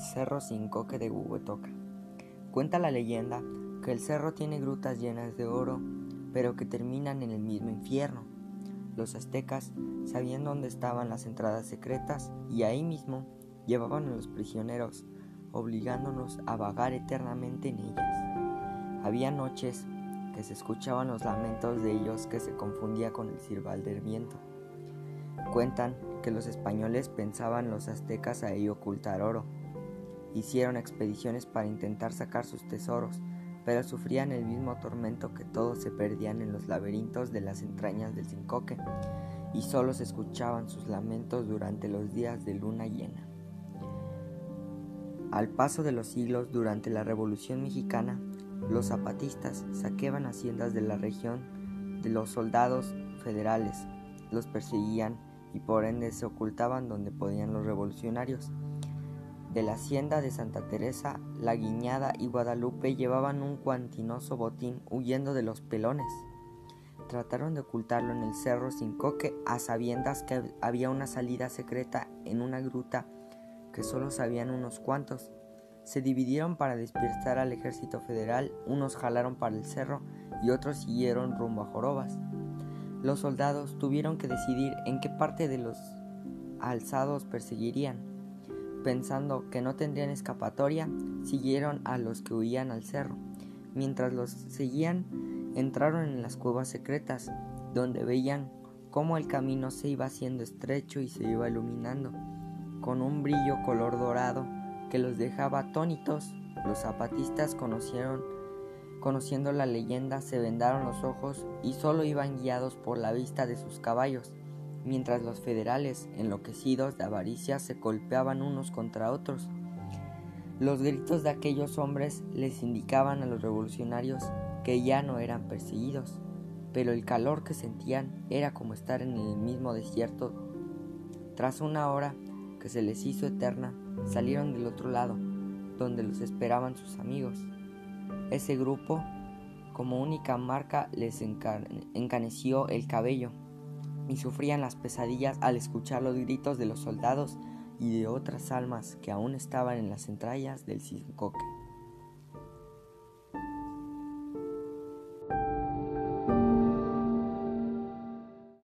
cerro sin coque de Huehuetoca. Cuenta la leyenda que el cerro tiene grutas llenas de oro, pero que terminan en el mismo infierno. Los aztecas sabían dónde estaban las entradas secretas y ahí mismo llevaban a los prisioneros, obligándonos a vagar eternamente en ellas. Había noches que se escuchaban los lamentos de ellos que se confundía con el cirbal del viento. Cuentan que los españoles pensaban los aztecas ahí ocultar oro. Hicieron expediciones para intentar sacar sus tesoros, pero sufrían el mismo tormento que todos se perdían en los laberintos de las entrañas del Cincoque, y solo se escuchaban sus lamentos durante los días de luna llena. Al paso de los siglos, durante la Revolución Mexicana, los zapatistas saqueaban haciendas de la región de los soldados federales, los perseguían y por ende se ocultaban donde podían los revolucionarios. De la hacienda de Santa Teresa, La Guiñada y Guadalupe llevaban un cuantinoso botín huyendo de los pelones. Trataron de ocultarlo en el cerro sin coque a sabiendas que había una salida secreta en una gruta que solo sabían unos cuantos. Se dividieron para despertar al ejército federal, unos jalaron para el cerro y otros siguieron rumbo a Jorobas. Los soldados tuvieron que decidir en qué parte de los alzados perseguirían. Pensando que no tendrían escapatoria, siguieron a los que huían al cerro. Mientras los seguían, entraron en las cuevas secretas, donde veían cómo el camino se iba haciendo estrecho y se iba iluminando, con un brillo color dorado que los dejaba atónitos. Los zapatistas conocieron Conociendo la leyenda, se vendaron los ojos y solo iban guiados por la vista de sus caballos, mientras los federales, enloquecidos de avaricia, se golpeaban unos contra otros. Los gritos de aquellos hombres les indicaban a los revolucionarios que ya no eran perseguidos, pero el calor que sentían era como estar en el mismo desierto. Tras una hora que se les hizo eterna, salieron del otro lado, donde los esperaban sus amigos. Ese grupo, como única marca, les encaneció el cabello y sufrían las pesadillas al escuchar los gritos de los soldados y de otras almas que aún estaban en las entrañas del Cincoque.